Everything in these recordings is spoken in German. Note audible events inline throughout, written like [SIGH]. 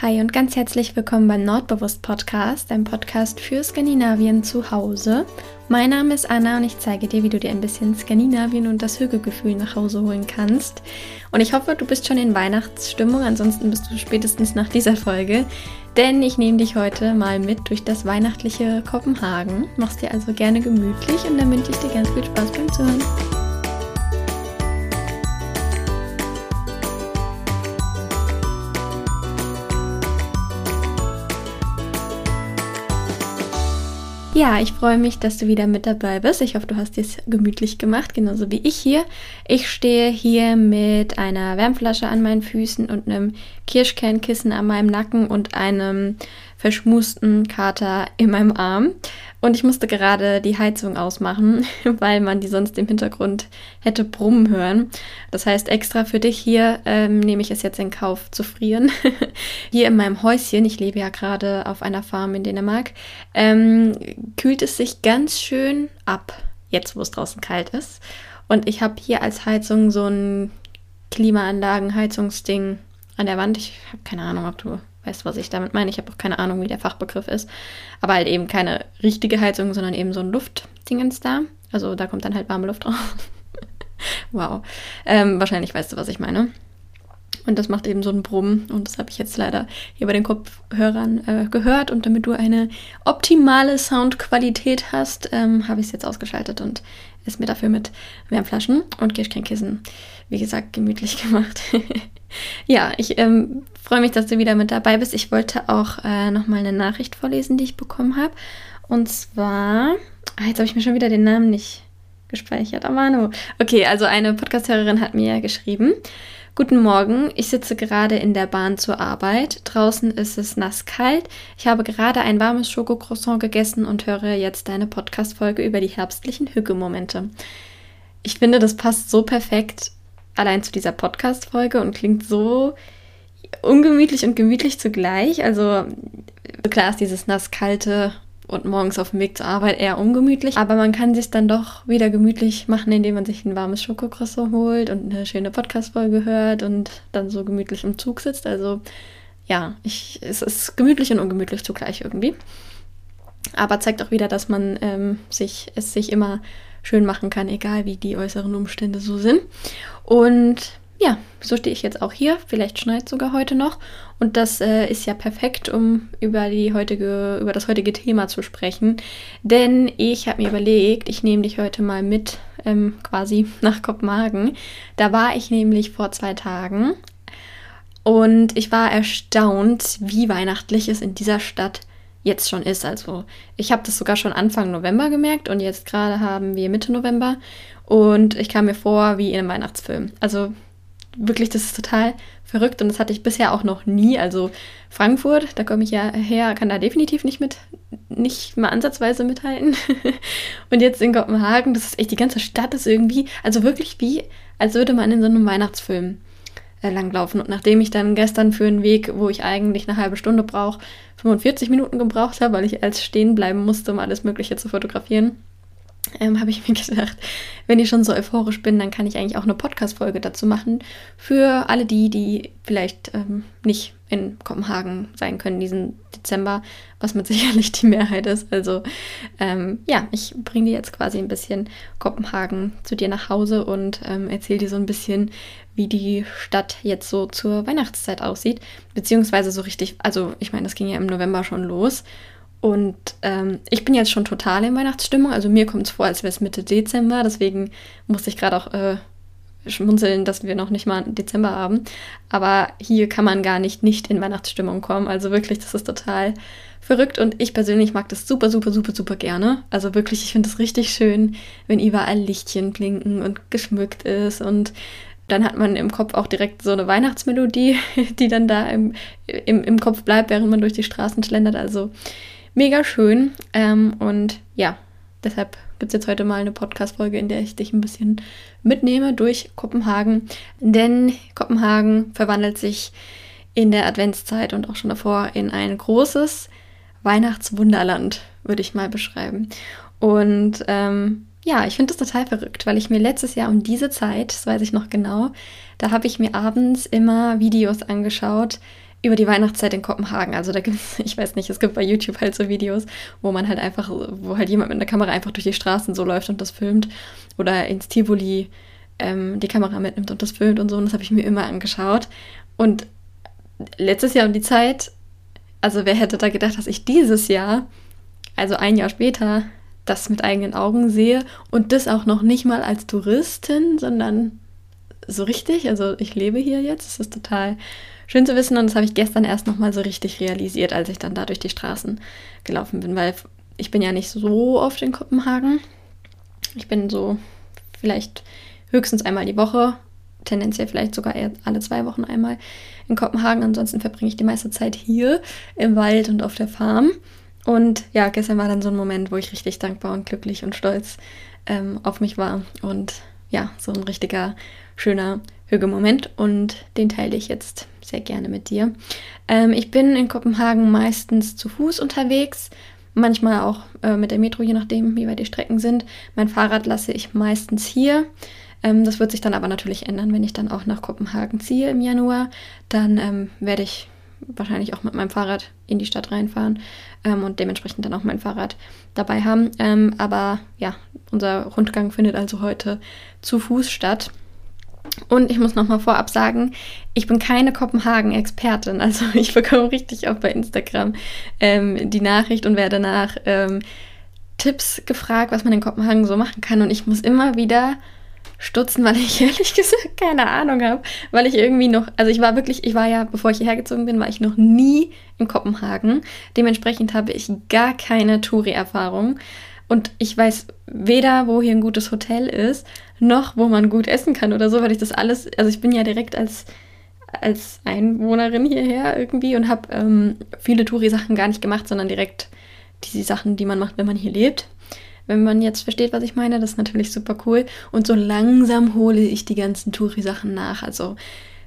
Hi und ganz herzlich willkommen beim Nordbewusst Podcast, einem Podcast für Skandinavien zu Hause. Mein Name ist Anna und ich zeige dir, wie du dir ein bisschen Skandinavien und das Hügelgefühl nach Hause holen kannst. Und ich hoffe, du bist schon in Weihnachtsstimmung, ansonsten bist du spätestens nach dieser Folge, denn ich nehme dich heute mal mit durch das weihnachtliche Kopenhagen. Mach's dir also gerne gemütlich und dann wünsche ich dir ganz viel Spaß beim Zuhören. Ja, ich freue mich, dass du wieder mit dabei bist. Ich hoffe, du hast es gemütlich gemacht, genauso wie ich hier. Ich stehe hier mit einer Wärmflasche an meinen Füßen und einem Kirschkernkissen an meinem Nacken und einem verschmusten Kater in meinem Arm. Und ich musste gerade die Heizung ausmachen, [LAUGHS] weil man die sonst im Hintergrund hätte brummen hören. Das heißt, extra für dich hier ähm, nehme ich es jetzt in Kauf zu frieren. [LAUGHS] hier in meinem Häuschen, ich lebe ja gerade auf einer Farm in Dänemark, ähm, kühlt es sich ganz schön ab, jetzt wo es draußen kalt ist. Und ich habe hier als Heizung so ein Klimaanlagen-Heizungsding an der Wand. Ich habe keine Ahnung, ob du weißt, was ich damit meine. Ich habe auch keine Ahnung, wie der Fachbegriff ist. Aber halt eben keine richtige Heizung, sondern eben so ein Luftdingens da. Also da kommt dann halt warme Luft drauf. [LAUGHS] wow. Ähm, wahrscheinlich weißt du, was ich meine. Und das macht eben so einen Brummen. Und das habe ich jetzt leider hier bei den Kopfhörern äh, gehört. Und damit du eine optimale Soundqualität hast, ähm, habe ich es jetzt ausgeschaltet und es mir dafür mit Wärmflaschen und Kirschkernkissen, wie gesagt, gemütlich [LAUGHS] gemacht. Ja, ich ähm, freue mich, dass du wieder mit dabei bist. Ich wollte auch äh, nochmal eine Nachricht vorlesen, die ich bekommen habe. Und zwar, ah, jetzt habe ich mir schon wieder den Namen nicht gespeichert. Amano. Okay, also eine Podcasthörerin hat mir geschrieben. Guten Morgen, ich sitze gerade in der Bahn zur Arbeit. Draußen ist es nasskalt. Ich habe gerade ein warmes Schokocroissant gegessen und höre jetzt deine Podcast-Folge über die herbstlichen Hügelmomente. Ich finde, das passt so perfekt allein zu dieser Podcast-Folge und klingt so ungemütlich und gemütlich zugleich. Also klar ist dieses nasskalte und morgens auf dem Weg zur Arbeit eher ungemütlich, aber man kann sich dann doch wieder gemütlich machen, indem man sich ein warmes Schokocroissant holt und eine schöne Podcast-Folge hört und dann so gemütlich im Zug sitzt. Also ja, ich, es ist gemütlich und ungemütlich zugleich irgendwie. Aber zeigt auch wieder, dass man ähm, sich, es sich immer schön machen kann, egal wie die äußeren Umstände so sind. Und ja, so stehe ich jetzt auch hier. Vielleicht schneit sogar heute noch. Und das äh, ist ja perfekt, um über, die heutige, über das heutige Thema zu sprechen. Denn ich habe mir überlegt, ich nehme dich heute mal mit ähm, quasi [LAUGHS] nach Kopenhagen. Da war ich nämlich vor zwei Tagen. Und ich war erstaunt, wie weihnachtlich es in dieser Stadt jetzt schon ist. Also ich habe das sogar schon Anfang November gemerkt und jetzt gerade haben wir Mitte November und ich kam mir vor wie in einem Weihnachtsfilm. Also wirklich, das ist total verrückt und das hatte ich bisher auch noch nie. Also Frankfurt, da komme ich ja her, kann da definitiv nicht mit, nicht mal ansatzweise mithalten. [LAUGHS] und jetzt in Kopenhagen, das ist echt, die ganze Stadt ist irgendwie, also wirklich wie, als würde man in so einem Weihnachtsfilm äh, langlaufen. Und nachdem ich dann gestern für einen Weg, wo ich eigentlich eine halbe Stunde brauche, 45 Minuten gebraucht habe, weil ich als stehen bleiben musste, um alles Mögliche zu fotografieren, ähm, habe ich [LAUGHS] mir gedacht, wenn ich schon so euphorisch bin, dann kann ich eigentlich auch eine Podcast-Folge dazu machen. Für alle die, die vielleicht ähm, nicht in Kopenhagen sein können diesen Dezember, was mit [LAUGHS] sicherlich die Mehrheit ist. Also ähm, ja, ich bringe dir jetzt quasi ein bisschen Kopenhagen zu dir nach Hause und ähm, erzähle dir so ein bisschen, wie die Stadt jetzt so zur Weihnachtszeit aussieht. Beziehungsweise so richtig, also ich meine, das ging ja im November schon los. Und ähm, ich bin jetzt schon total in Weihnachtsstimmung. Also mir kommt es vor, als wäre es Mitte Dezember. Deswegen musste ich gerade auch äh, schmunzeln, dass wir noch nicht mal Dezember haben. Aber hier kann man gar nicht nicht in Weihnachtsstimmung kommen. Also wirklich, das ist total verrückt. Und ich persönlich mag das super, super, super, super gerne. Also wirklich, ich finde es richtig schön, wenn überall Lichtchen blinken und geschmückt ist. Und dann hat man im Kopf auch direkt so eine Weihnachtsmelodie, [LAUGHS] die dann da im, im, im Kopf bleibt, während man durch die Straßen schlendert. Also mega schön. Ähm, und ja, deshalb gibt es jetzt heute mal eine Podcast-Folge, in der ich dich ein bisschen mitnehme durch Kopenhagen. Denn Kopenhagen verwandelt sich in der Adventszeit und auch schon davor in ein großes Weihnachtswunderland, würde ich mal beschreiben. Und ähm, ja, ich finde das total verrückt, weil ich mir letztes Jahr um diese Zeit, das weiß ich noch genau, da habe ich mir abends immer Videos angeschaut, über die Weihnachtszeit in Kopenhagen. Also da gibt es, [LAUGHS] ich weiß nicht, es gibt bei YouTube halt so Videos, wo man halt einfach, wo halt jemand mit einer Kamera einfach durch die Straßen so läuft und das filmt. Oder ins Tivoli ähm, die Kamera mitnimmt und das filmt und so. Und das habe ich mir immer angeschaut. Und letztes Jahr um die Zeit, also wer hätte da gedacht, dass ich dieses Jahr, also ein Jahr später, das mit eigenen Augen sehe und das auch noch nicht mal als Touristin, sondern so richtig. Also ich lebe hier jetzt. Es ist total schön zu wissen und das habe ich gestern erst noch mal so richtig realisiert, als ich dann da durch die Straßen gelaufen bin, weil ich bin ja nicht so oft in Kopenhagen. Ich bin so vielleicht höchstens einmal die Woche, tendenziell vielleicht sogar alle zwei Wochen einmal in Kopenhagen. Ansonsten verbringe ich die meiste Zeit hier im Wald und auf der Farm. Und ja, gestern war dann so ein Moment, wo ich richtig dankbar und glücklich und stolz ähm, auf mich war. Und ja, so ein richtiger, schöner Hügelmoment. Und den teile ich jetzt sehr gerne mit dir. Ähm, ich bin in Kopenhagen meistens zu Fuß unterwegs. Manchmal auch äh, mit der Metro, je nachdem, wie weit die Strecken sind. Mein Fahrrad lasse ich meistens hier. Ähm, das wird sich dann aber natürlich ändern, wenn ich dann auch nach Kopenhagen ziehe im Januar. Dann ähm, werde ich wahrscheinlich auch mit meinem Fahrrad in die Stadt reinfahren ähm, und dementsprechend dann auch mein Fahrrad dabei haben. Ähm, aber ja, unser Rundgang findet also heute zu Fuß statt. Und ich muss nochmal vorab sagen, ich bin keine Kopenhagen-Expertin. [LAUGHS] Also ich bekomme richtig oft bei Instagram ähm, die Nachricht und werde nach ähm, Tipps gefragt, was man in Kopenhagen so machen kann. Und ich muss immer wieder stutzen, weil ich [LAUGHS] ehrlich gesagt keine Ahnung habe, weil ich irgendwie noch, also ich war wirklich, ich war ja, bevor ich hierher gezogen bin, war ich noch nie in Kopenhagen. Dementsprechend habe ich gar keine Touri-Erfahrung und ich weiß weder, wo hier ein gutes Hotel ist, noch wo man gut essen kann oder so, weil ich das alles, also ich bin ja direkt als als Einwohnerin hierher irgendwie und habe ähm, viele Touri-Sachen gar nicht gemacht, sondern direkt die Sachen, die man macht, wenn man hier lebt wenn man jetzt versteht, was ich meine. Das ist natürlich super cool. Und so langsam hole ich die ganzen Touri-Sachen nach. Also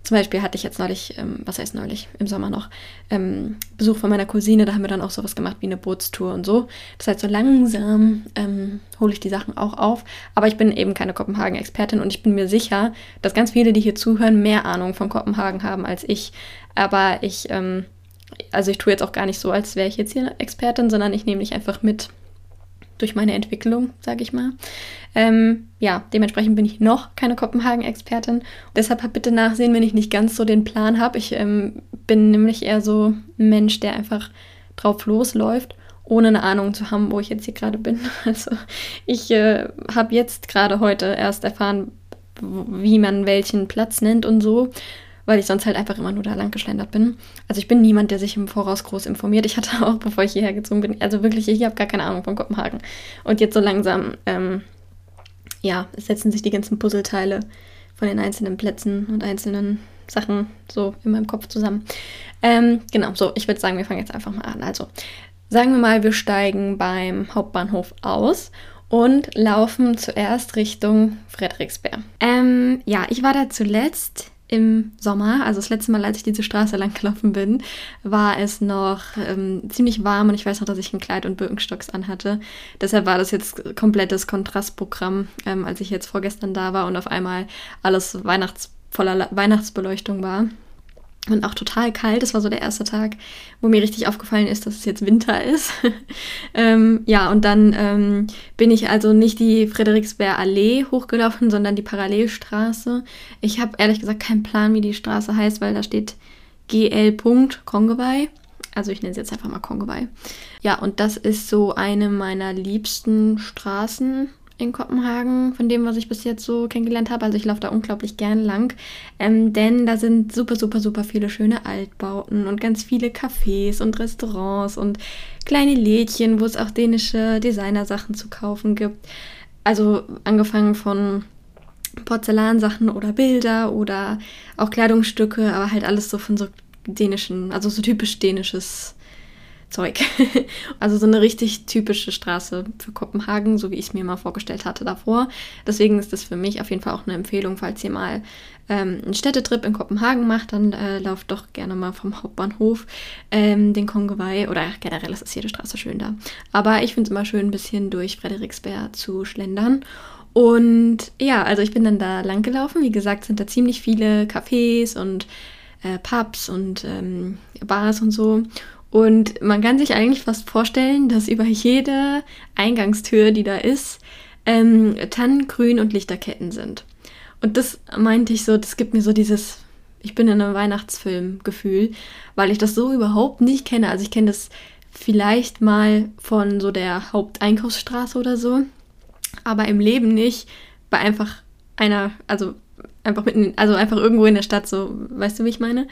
zum Beispiel hatte ich jetzt neulich, ähm, was heißt neulich, im Sommer noch, ähm, Besuch von meiner Cousine. Da haben wir dann auch sowas gemacht wie eine Bootstour und so. Das heißt, so langsam ähm, hole ich die Sachen auch auf. Aber ich bin eben keine Kopenhagen-Expertin und ich bin mir sicher, dass ganz viele, die hier zuhören, mehr Ahnung von Kopenhagen haben als ich. Aber ich, ähm, also ich tue jetzt auch gar nicht so, als wäre ich jetzt hier eine Expertin, sondern ich nehme dich einfach mit durch meine Entwicklung, sage ich mal. Ähm, ja, dementsprechend bin ich noch keine Kopenhagen-Expertin. Deshalb bitte nachsehen, wenn ich nicht ganz so den Plan habe. Ich ähm, bin nämlich eher so ein Mensch, der einfach drauf losläuft, ohne eine Ahnung zu haben, wo ich jetzt hier gerade bin. [LAUGHS] Also ich äh, habe jetzt gerade heute erst erfahren, wie man welchen Platz nennt und so weil ich sonst halt einfach immer nur da lang geschlendert bin. Also ich bin niemand, der sich im Voraus groß informiert. Ich hatte [LAUGHS] auch, bevor ich hierher gezogen bin, also wirklich, ich habe gar keine Ahnung von Kopenhagen. Und jetzt so langsam, ähm, ja, setzen sich die ganzen Puzzleteile von den einzelnen Plätzen und einzelnen Sachen so in meinem Kopf zusammen. Ähm, genau, so, ich würde sagen, wir fangen jetzt einfach mal an. Also, sagen wir mal, wir steigen beim Hauptbahnhof aus und laufen zuerst Richtung Frederiksberg. Ähm, ja, ich war da zuletzt im Sommer, also das letzte Mal, als ich diese Straße [LAUGHS] lang gelaufen bin, war es noch ähm, ziemlich warm und ich weiß noch, dass ich ein Kleid und Birkenstocks anhatte. Deshalb war das jetzt komplettes Kontrastprogramm, ähm, als ich jetzt vorgestern da war und auf einmal alles Weihnachts voller Weihnachtsbeleuchtung war und auch total kalt. Das war so der erste Tag, wo mir richtig aufgefallen ist, dass es jetzt Winter ist. [LAUGHS] ähm, ja, und dann ähm, bin ich also nicht die Friedrichsberg Allee hochgelaufen, sondern die Parallelstraße. Ich habe ehrlich gesagt keinen Plan, wie die Straße heißt, weil da steht GL. Kongewei. Also ich nenne es jetzt einfach mal Kongewei. Ja, und das ist so eine meiner liebsten Straßen in Kopenhagen, von dem, was ich bis jetzt so kennengelernt habe. Also ich laufe da unglaublich gern lang, ähm, denn da sind super, super, super viele schöne Altbauten und ganz viele Cafés und Restaurants und kleine Lädchen, wo es auch dänische Designersachen zu kaufen gibt. Also angefangen von Porzellansachen oder Bilder oder auch Kleidungsstücke, aber halt alles so von so dänischen, also so typisch dänisches Zeug. [LAUGHS] also so eine richtig typische Straße für Kopenhagen, so wie ich es mir mal vorgestellt hatte davor. Deswegen ist das für mich auf jeden Fall auch eine Empfehlung, falls ihr mal ähm, einen Städtetrip in Kopenhagen macht, dann äh, lauft doch gerne mal vom Hauptbahnhof ähm, den Kongewei oder generell ist jede Straße schön da. Aber ich finde es immer schön, ein bisschen durch Frederiksberg zu schlendern. Und ja, also ich bin dann da lang gelaufen. Wie gesagt, sind da ziemlich viele Cafés und äh, Pubs und ähm, Bars und so. Und man kann sich eigentlich fast vorstellen, dass über jede Eingangstür, die da ist, ähm, Tannen, Grün und Lichterketten sind. Und das meinte ich so, das gibt mir so dieses, ich bin in einem Weihnachtsfilm-Gefühl, weil ich das so überhaupt nicht kenne. Also ich kenne das vielleicht mal von so der Haupteinkaufsstraße oder so, aber im Leben nicht bei einfach einer, also einfach mitten, also einfach irgendwo in der Stadt, so, weißt du, wie ich meine?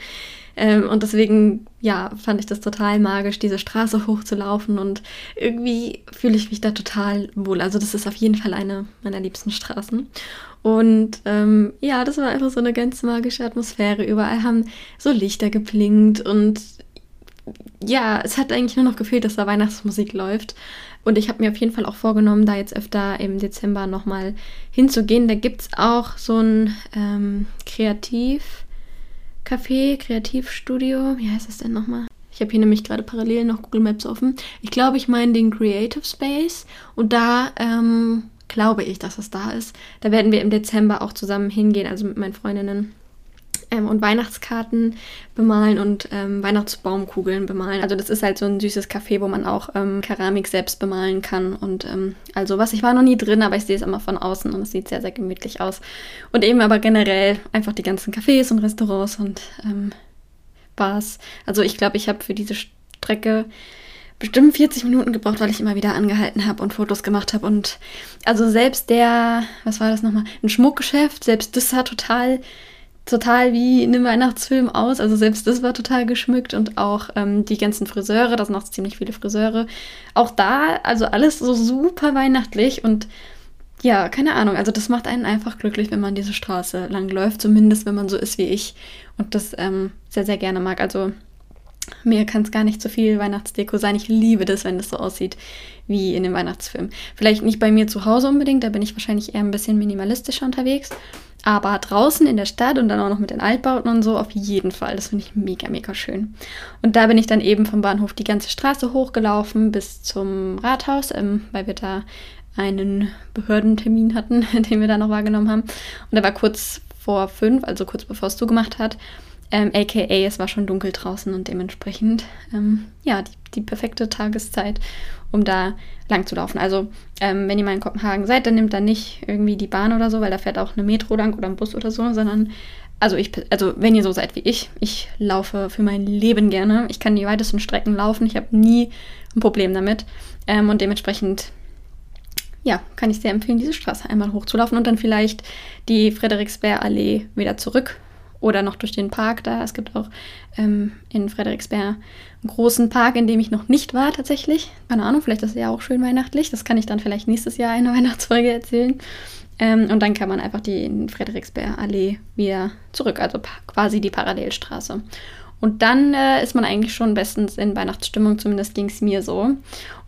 Ähm, und deswegen, ja, fand ich das total magisch, diese Straße hochzulaufen und irgendwie fühle ich mich da total wohl. Also das ist auf jeden Fall eine meiner liebsten Straßen. Und ähm, ja, das war einfach so eine ganz magische Atmosphäre. Überall haben so Lichter geblinkt und ja, es hat eigentlich nur noch gefehlt, dass da Weihnachtsmusik läuft. Und ich habe mir auf jeden Fall auch vorgenommen, da jetzt öfter im Dezember nochmal hinzugehen. Da gibt es auch so ein ähm, Kreativ- Café, Kreativstudio. Wie heißt das denn nochmal? Ich habe hier nämlich gerade parallel noch Google Maps offen. Ich glaube, ich meine den Creative Space. Und da ähm, glaube ich, dass es da ist. Da werden wir im Dezember auch zusammen hingehen, also mit meinen Freundinnen ähm, und Weihnachtskarten bemalen und ähm, Weihnachtsbaumkugeln bemalen. Also das ist halt so ein süßes Café, wo man auch ähm, Keramik selbst bemalen kann. Und ähm, also was, ich war noch nie drin, aber ich sehe es immer von außen und es sieht sehr, sehr gemütlich aus. Und eben aber generell einfach die ganzen Cafés und Restaurants und ähm, Bars. Also ich glaube, ich habe für diese Strecke bestimmt 40 Minuten gebraucht, weil ich immer wieder angehalten habe und Fotos gemacht habe. Und also selbst der, was war das nochmal, ein Schmuckgeschäft, selbst das sah total total wie in einem Weihnachtsfilm aus. Also selbst das war total geschmückt und auch ähm, die ganzen Friseure, da sind auch ziemlich viele Friseure. Auch da, also alles so super weihnachtlich und ja, keine Ahnung. Also das macht einen einfach glücklich, wenn man diese Straße lang läuft, zumindest wenn man so ist wie ich und das ähm, sehr, sehr gerne mag. Also mir kann es gar nicht so viel Weihnachtsdeko sein. Ich liebe das, wenn das so aussieht wie in dem Weihnachtsfilm. Vielleicht nicht bei mir zu Hause unbedingt, da bin ich wahrscheinlich eher ein bisschen minimalistischer unterwegs. Aber draußen in der Stadt und dann auch noch mit den Altbauten und so, auf jeden Fall. Das finde ich mega, mega schön. Und da bin ich dann eben vom Bahnhof die ganze Straße hochgelaufen bis zum Rathaus, ähm, weil wir da einen Behördentermin hatten, [LAUGHS] den wir da noch wahrgenommen haben. Und der war kurz vor fünf, also kurz bevor es zugemacht hat. Ähm, AKA, es war schon dunkel draußen und dementsprechend, ähm, ja, die, die, perfekte Tageszeit, um da lang zu laufen. Also, ähm, wenn ihr mal in Kopenhagen seid, dann nehmt dann nicht irgendwie die Bahn oder so, weil da fährt auch eine Metro lang oder ein Bus oder so, sondern, also ich, also wenn ihr so seid wie ich, ich laufe für mein Leben gerne. Ich kann die weitesten Strecken laufen, ich habe nie ein Problem damit. Ähm, und dementsprechend ja, kann ich sehr empfehlen, diese Straße einmal hochzulaufen und dann vielleicht die Frederiksberg-Allee wieder zurück oder noch durch den Park da. Es gibt auch ähm, in Frederiksberg einen großen Park, in dem ich noch nicht war tatsächlich. Keine Ahnung, vielleicht ist es ja auch schön weihnachtlich. Das kann ich dann vielleicht nächstes Jahr in der [LAUGHS] Weihnachtsfolge erzählen. Ähm, und dann kann man einfach die in Frederiksberg Allee wieder zurück, also quasi die Parallelstraße. Und dann äh, ist man eigentlich schon bestens in Weihnachtsstimmung, zumindest ging es mir so.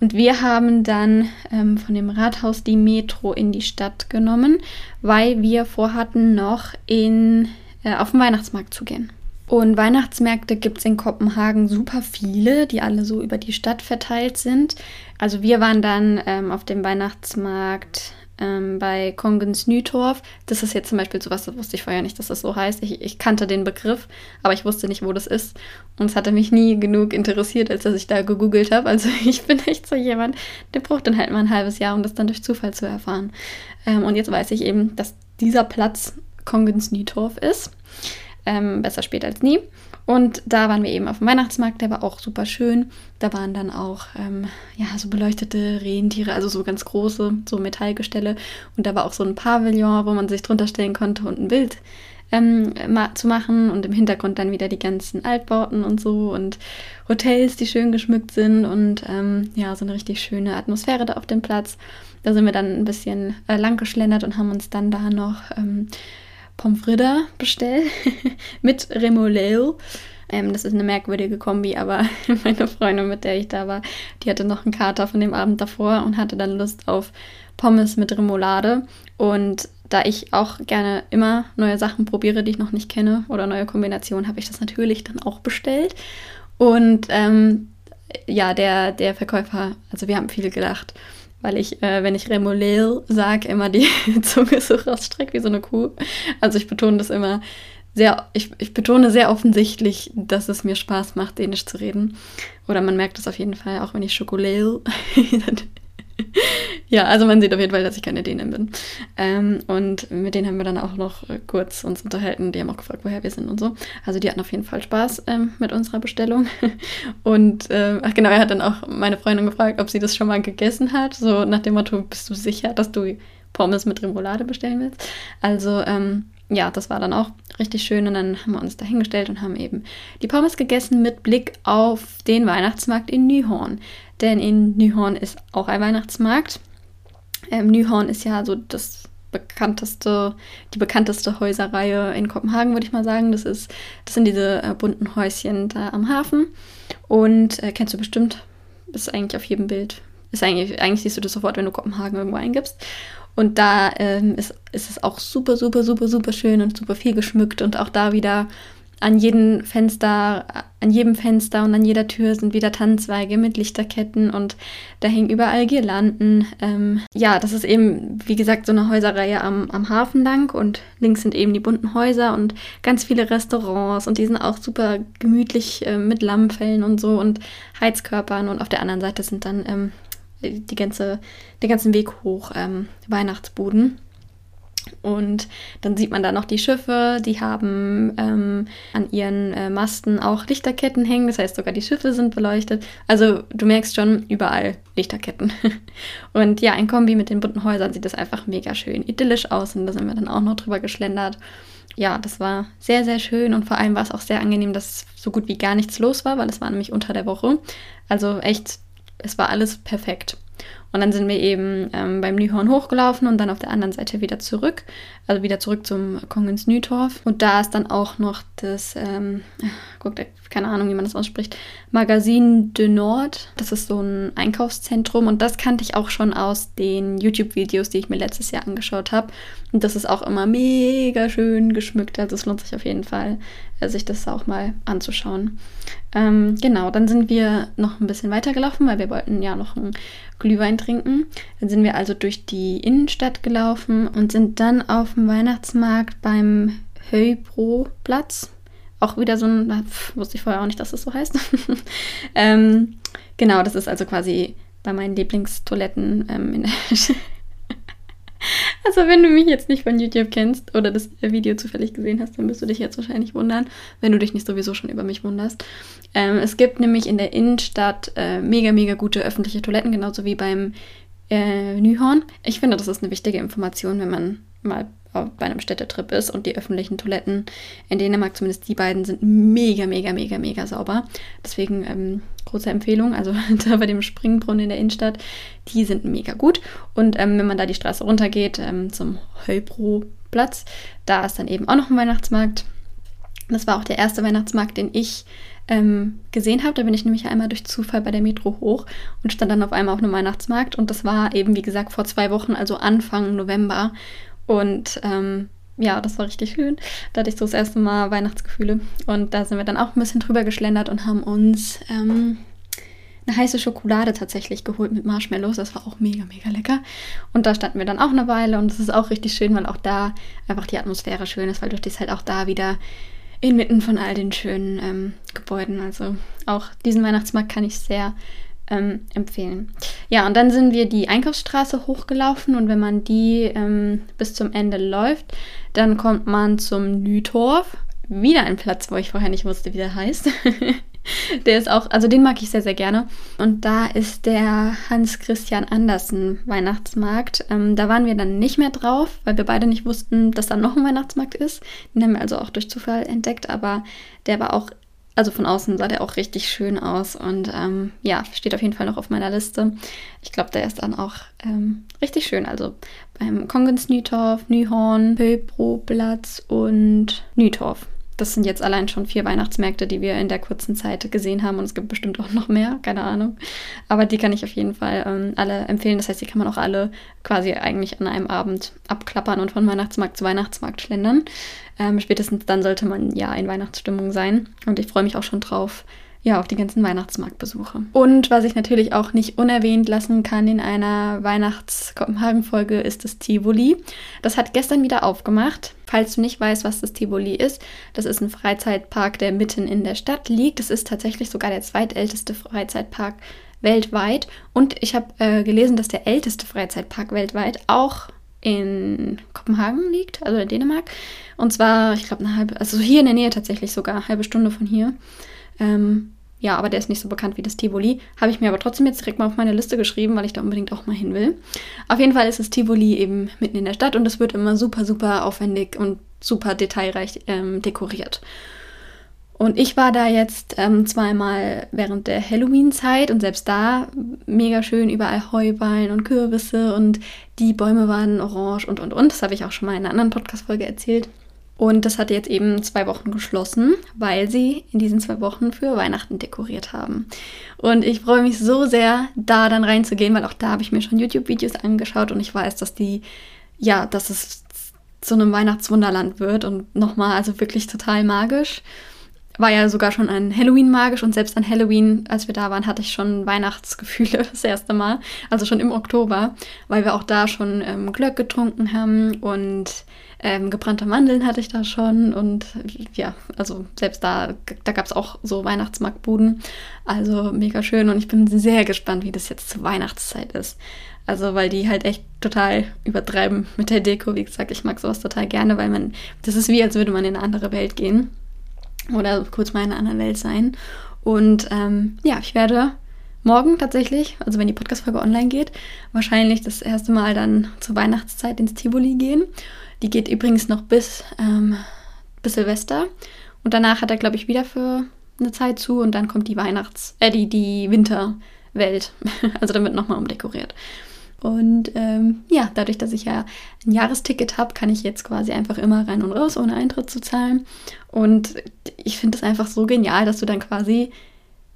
Und wir haben dann ähm, von dem Rathaus die Metro in die Stadt genommen, weil wir vorhatten, noch in äh, auf den Weihnachtsmarkt zu gehen. Und Weihnachtsmärkte gibt es in Kopenhagen super viele, die alle so über die Stadt verteilt sind. Also wir waren dann ähm, auf dem Weihnachtsmarkt ähm, bei Kongens Nytorf. Das ist jetzt zum Beispiel sowas, das wusste ich vorher nicht, dass das so heißt. Ich, ich kannte den Begriff, aber ich wusste nicht, wo das ist. Und es hatte mich nie genug interessiert, als dass ich da gegoogelt habe. Also [LAUGHS] ich bin echt so jemand, der braucht dann halt mal ein halbes Jahr, um das dann durch Zufall zu erfahren. Ähm, und jetzt weiß ich eben, dass dieser Platz Kongens Nietorf ist. Ähm, besser spät als nie. Und da waren wir eben auf dem Weihnachtsmarkt, der war auch super schön. Da waren dann auch ähm, ja, so beleuchtete Rentiere, also so ganz große, so Metallgestelle. Und da war auch so ein Pavillon, wo man sich drunter stellen konnte und ein Bild ähm, ma zu machen. Und im Hintergrund dann wieder die ganzen Altbauten und so und Hotels, die schön geschmückt sind. Und ähm, ja, so eine richtig schöne Atmosphäre da auf dem Platz. Da sind wir dann ein bisschen äh, lang geschlendert und haben uns dann da noch ähm, Pommes frites [LAUGHS] mit Remoulade. Ähm, das ist eine merkwürdige Kombi, aber [LAUGHS] meine Freundin, mit der ich da war, die hatte noch einen Kater von dem Abend davor und hatte dann Lust auf Pommes mit Remoulade. Und da ich auch gerne immer neue Sachen probiere, die ich noch nicht kenne oder neue Kombinationen, habe ich das natürlich dann auch bestellt. Und ähm, ja, der, der Verkäufer, also wir haben viel gedacht weil ich, äh, wenn ich Remoulade sage, immer die [LAUGHS] Zunge so rausstrecke wie so eine Kuh. Also ich betone das immer sehr, ich, ich betone sehr offensichtlich, dass es mir Spaß macht, Dänisch zu reden. Oder man merkt es auf jeden Fall, auch wenn ich Schokolade. [LAUGHS] ja, also man sieht auf jeden Fall, dass ich keine Dänin bin. Ähm, und mit denen haben wir dann auch noch äh, kurz uns unterhalten. Die haben auch gefragt, woher wir sind und so. Also die hatten auf jeden Fall Spaß ähm, mit unserer Bestellung. [LAUGHS] und äh, ach genau, er hat dann auch meine Freundin gefragt, ob sie das schon mal gegessen hat. So nach dem Motto, bist du sicher, dass du Pommes mit Remoulade bestellen willst? Also ähm, ja, das war dann auch richtig schön. Und dann haben wir uns da hingestellt und haben eben die Pommes gegessen mit Blick auf den Weihnachtsmarkt in Nyhorn. Denn in Nyhorn ist auch ein Weihnachtsmarkt. Ähm, Nyhorn ist ja so das bekannteste, die bekannteste Häuserreihe in Kopenhagen, würde ich mal sagen. Das ist, das sind diese äh, bunten Häuschen da am Hafen. Und äh, kennst du bestimmt, ist eigentlich auf jedem Bild. Ist eigentlich, eigentlich siehst du das sofort, wenn du Kopenhagen irgendwo eingibst. Und da ähm, ist, ist es auch super, super, super, super schön und super viel geschmückt. Und auch da wieder an jedem Fenster, an jedem Fenster und an jeder Tür sind wieder Tannenzweige mit Lichterketten und da hängen überall Girlanden. Ähm, ja, das ist eben, wie gesagt, so eine Häuserreihe am, am Hafen lang und links sind eben die bunten Häuser und ganz viele Restaurants und die sind auch super gemütlich äh, mit Lammfällen und so und Heizkörpern und auf der anderen Seite sind dann ähm, die ganze, den ganzen Weg hoch ähm, Weihnachtsbuden. Und dann sieht man da noch die Schiffe, die haben ähm, an ihren äh, Masten auch Lichterketten hängen, das heißt sogar die Schiffe sind beleuchtet. Also du merkst schon überall Lichterketten. [LAUGHS] und ja, ein Kombi mit den bunten Häusern sieht das einfach mega schön idyllisch aus und da sind wir dann auch noch drüber geschlendert. Ja, das war sehr, sehr schön und vor allem war es auch sehr angenehm, dass so gut wie gar nichts los war, weil es war nämlich unter der Woche. Also echt es war alles perfekt. Und dann sind wir eben ähm, beim Nyhorn hochgelaufen und dann auf der anderen Seite wieder zurück. Also wieder zurück zum Kongens Nytorf. Und da ist dann auch noch das, ähm, guckt, keine Ahnung, wie man das ausspricht, Magazin de Nord. Das ist so ein Einkaufszentrum und das kannte ich auch schon aus den YouTube-Videos, die ich mir letztes Jahr angeschaut habe. Und das ist auch immer mega schön geschmückt. Also es lohnt sich auf jeden Fall, äh, sich das auch mal anzuschauen. Ähm, genau, dann sind wir noch ein bisschen weitergelaufen, weil wir wollten ja noch einen Glühwein trinken. Dann sind wir also durch die Innenstadt gelaufen und sind dann auf dem Weihnachtsmarkt beim Höybro-Platz. Auch wieder so ein, pf, wusste ich vorher auch nicht, dass das so heißt. [LAUGHS] ähm, genau, das ist also quasi bei meinen Lieblingstoiletten ähm, in der [LAUGHS] Also wenn du mich jetzt nicht von YouTube kennst oder das Video zufällig gesehen hast, dann wirst du dich jetzt wahrscheinlich wundern, wenn du dich nicht sowieso schon über mich wunderst. Ähm, es gibt nämlich in der Innenstadt äh, mega, mega gute öffentliche Toiletten, genauso wie beim äh, Nyhorn. Ich finde, das ist eine wichtige Information, wenn man mal bei einem Städtetrip ist und die öffentlichen Toiletten in Dänemark, zumindest die beiden, sind mega, mega, mega, mega sauber. Deswegen ähm, große Empfehlung. Also [LAUGHS] da bei dem Springbrunnen in der Innenstadt, die sind mega gut. Und ähm, wenn man da die Straße runtergeht ähm, zum Heubro-Platz, da ist dann eben auch noch ein Weihnachtsmarkt. Das war auch der erste Weihnachtsmarkt, den ich ähm, gesehen habe. Da bin ich nämlich einmal durch Zufall bei der Metro hoch und stand dann auf einmal auf einem Weihnachtsmarkt. Und das war eben, wie gesagt, vor zwei Wochen, also Anfang November. Und ähm, ja, das war richtig schön. Da hatte ich so das erste Mal Weihnachtsgefühle. Und da sind wir dann auch ein bisschen drüber geschlendert und haben uns ähm, eine heiße Schokolade tatsächlich geholt mit Marshmallows. Das war auch mega, mega lecker. Und da standen wir dann auch eine Weile und das ist auch richtig schön, weil auch da einfach die Atmosphäre schön ist, weil du stehst halt auch da wieder inmitten von all den schönen ähm, Gebäuden. Also auch diesen Weihnachtsmarkt kann ich sehr ähm, empfehlen. Ja, und dann sind wir die Einkaufsstraße hochgelaufen und wenn man die ähm, bis zum Ende läuft, dann kommt man zum Nütorf. Wieder ein Platz, wo ich vorher nicht wusste, wie der heißt. [LAUGHS] der ist auch, also den mag ich sehr, sehr gerne. Und da ist der Hans Christian Andersen Weihnachtsmarkt. Ähm, da waren wir dann nicht mehr drauf, weil wir beide nicht wussten, dass da noch ein Weihnachtsmarkt ist. Den haben wir also auch durch Zufall entdeckt, aber der war auch also von außen sah der auch richtig schön aus und ähm, ja, steht auf jeden Fall noch auf meiner Liste. Ich glaube, der ist dann auch ähm, richtig schön. Also beim Kongens Nytorf, Nyhorn, Pöbroplatz und Nytorf das sind jetzt allein schon vier Weihnachtsmärkte, die wir in der kurzen Zeit gesehen haben und es gibt bestimmt auch noch mehr, keine Ahnung. Aber die kann ich auf jeden Fall ähm, alle empfehlen. Das heißt, die kann man auch alle quasi eigentlich an einem Abend abklappern und von Weihnachtsmarkt zu Weihnachtsmarkt schlendern. Ähm, spätestens dann sollte man ja in Weihnachtsstimmung sein und ich freue mich auch schon drauf, ja, auf die ganzen Weihnachtsmarktbesuche. Und was ich natürlich auch nicht unerwähnt lassen kann in einer Weihnachts-Kopenhagen-Folge ist das Tivoli. Das hat gestern wieder aufgemacht. Falls du nicht weißt, was das Tivoli ist, das ist ein Freizeitpark, der mitten in der Stadt liegt. Das ist tatsächlich sogar der zweitälteste Freizeitpark weltweit. Und ich habe äh, gelesen, dass der älteste Freizeitpark weltweit auch in Kopenhagen liegt, also in Dänemark. Und zwar, ich glaube, eine halbe, also hier in der Nähe tatsächlich sogar, eine halbe Stunde von hier. Ähm, ja, aber der ist nicht so bekannt wie das Tivoli. Habe ich mir aber trotzdem jetzt direkt mal auf meine Liste geschrieben, weil ich da unbedingt auch mal hin will. Auf jeden Fall ist das Tivoli eben mitten in der Stadt und es wird immer super, super aufwendig und super detailreich ähm, dekoriert. Und ich war da jetzt ähm, zweimal während der Halloween-Zeit und selbst da mega schön, überall Heuballen und Kürbisse und die Bäume waren orange und und und. Das habe ich auch schon mal in einer anderen Podcast-Folge erzählt. Und das hat jetzt eben zwei Wochen geschlossen, weil sie in diesen zwei Wochen für Weihnachten dekoriert haben. Und ich freue mich so sehr, da dann reinzugehen, weil auch da habe ich mir schon YouTube-Videos angeschaut und ich weiß, dass die, ja, dass es zu einem Weihnachtswunderland wird und nochmal, also wirklich total magisch. War ja sogar schon an Halloween magisch und selbst an Halloween, als wir da waren, hatte ich schon Weihnachtsgefühle [LAUGHS] das erste Mal. Also schon im Oktober, weil wir auch da schon ähm, Glöck getrunken haben und ähm, gebrannte Mandeln hatte ich da schon und ja, also selbst da, da gab es auch so Weihnachtsmarktbuden. Also mega schön und ich bin sehr gespannt, wie das jetzt zur Weihnachtszeit ist. Also, weil die halt echt total übertreiben mit der Deko. Wie gesagt, ich mag sowas total gerne, weil man, das ist wie, als würde man in eine andere Welt gehen. Oder kurz mal in einer anderen Welt sein. Und ähm, ja, ich werde morgen tatsächlich, also wenn die Podcast-Folge online geht, wahrscheinlich das erste Mal dann zur Weihnachtszeit ins Tivoli gehen. Die geht übrigens noch bis, ähm, bis Silvester. Und danach hat er, glaube ich, wieder für eine Zeit zu und dann kommt die Weihnachts-, äh, die, die Winterwelt. [LAUGHS] also dann wird nochmal umdekoriert. Und ähm, ja, dadurch, dass ich ja ein Jahresticket habe, kann ich jetzt quasi einfach immer rein und raus, ohne Eintritt zu zahlen. Und ich finde es einfach so genial, dass du dann quasi,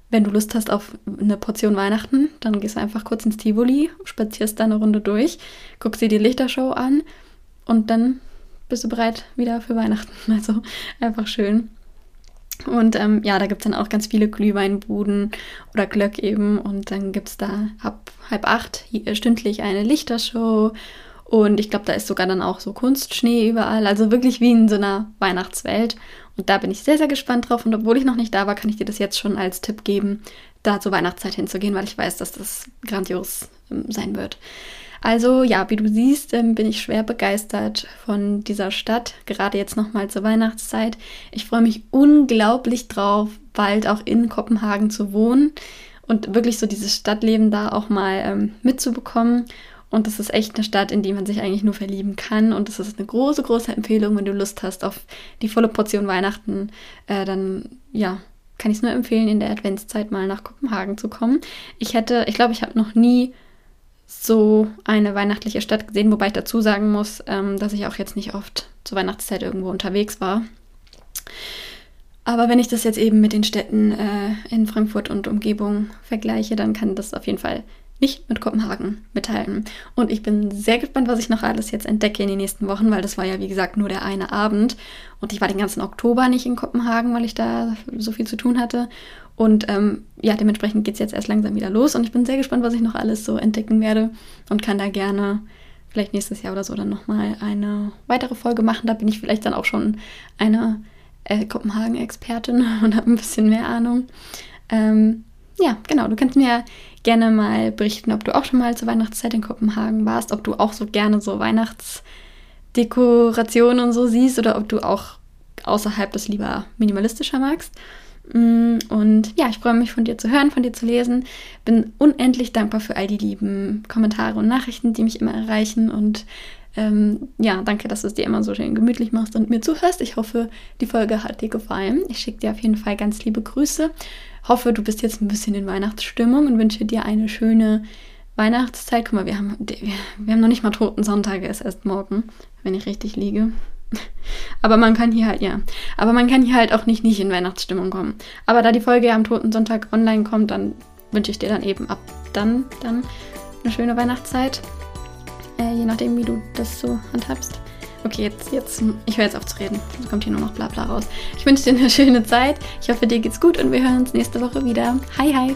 wenn du Lust hast auf eine Portion Weihnachten, dann gehst du einfach kurz ins Tivoli, spazierst da eine Runde durch, guckst dir die Lichtershow an und dann bist du bereit wieder für Weihnachten. [LAUGHS] Also einfach schön. Und ähm, ja, da gibt es dann auch ganz viele Glühweinbuden oder Glöck eben. Und dann gibt es da ab halb acht stündlich eine Lichtershow. Und ich glaube, da ist sogar dann auch so Kunstschnee überall. Also wirklich wie in so einer Weihnachtswelt. Und da bin ich sehr, sehr gespannt drauf. Und obwohl ich noch nicht da war, kann ich dir das jetzt schon als Tipp geben, da zur Weihnachtszeit hinzugehen, weil ich weiß, dass das grandios ähm, sein wird. Also ja, wie du siehst, ähm, bin ich schwer begeistert von dieser Stadt, gerade jetzt nochmal zur Weihnachtszeit. Ich freue mich unglaublich drauf, bald auch in Kopenhagen zu wohnen und wirklich so dieses Stadtleben da auch mal ähm, mitzubekommen. Und das ist echt eine Stadt, in die man sich eigentlich nur verlieben kann. Und das ist eine große, große Empfehlung, wenn du Lust hast auf die volle Portion Weihnachten. Äh, dann, ja, kann ich es nur empfehlen, in der Adventszeit mal nach Kopenhagen zu kommen. Ich hätte, ich glaube, ich habe noch nie so eine weihnachtliche Stadt gesehen, wobei ich dazu sagen muss, ähm, dass ich auch jetzt nicht oft zur Weihnachtszeit irgendwo unterwegs war. Aber wenn ich das jetzt eben mit den Städten äh, in Frankfurt und Umgebung vergleiche, dann kann das auf jeden Fall nicht mit Kopenhagen mithalten. Und ich bin sehr gespannt, was ich noch alles jetzt entdecke in den nächsten Wochen, weil das war ja, wie gesagt, nur der eine Abend. Und ich war den ganzen Oktober nicht in Kopenhagen, weil ich da so viel zu tun hatte. Und ähm, ja, dementsprechend geht es jetzt erst langsam wieder los und ich bin sehr gespannt, was ich noch alles so entdecken werde und kann da gerne vielleicht nächstes Jahr oder so dann nochmal eine weitere Folge machen. Da bin ich vielleicht dann auch schon eine äh, Kopenhagen-Expertin [LAUGHS] und habe ein bisschen mehr Ahnung. Ähm, ja, genau, du kannst mir gerne mal berichten, ob du auch schon mal zur Weihnachtszeit in Kopenhagen warst, ob du auch so gerne so Weihnachtsdekorationen und so siehst oder ob du auch außerhalb das lieber minimalistischer magst. Mm, und ja, ich freue mich von dir zu hören, von dir zu lesen. Bin unendlich dankbar für all die lieben Kommentare und Nachrichten, die mich immer erreichen. Und ähm, ja, danke, dass du es dir immer so schön gemütlich machst und mir zuhörst. Ich hoffe, die Folge hat dir gefallen. Ich schicke dir auf jeden Fall ganz liebe Grüße. Hoffe, du bist jetzt ein bisschen in Weihnachtsstimmung und wünsche dir eine schöne Weihnachtszeit. Guck mal, wir haben, wir haben noch nicht mal Toten Sonntage, es ist erst morgen, wenn ich richtig liege. [LAUGHS] Aber man kann hier halt, ja. Aber man kann hier halt auch nicht, nicht in Weihnachtsstimmung kommen. Aber da die Folge ja am Toten Sonntag online kommt, dann wünsche ich dir dann eben ab dann, dann eine schöne Weihnachtszeit. Äh, je nachdem, wie du das so handhabst. Okay, jetzt, jetzt, ich höre jetzt auf zu reden. Sonst kommt hier nur noch Blabla raus. Ich wünsche dir eine [LAUGHS] schöne Zeit. Ich hoffe, dir geht's gut und wir hören uns nächste Woche wieder. Hi, hi.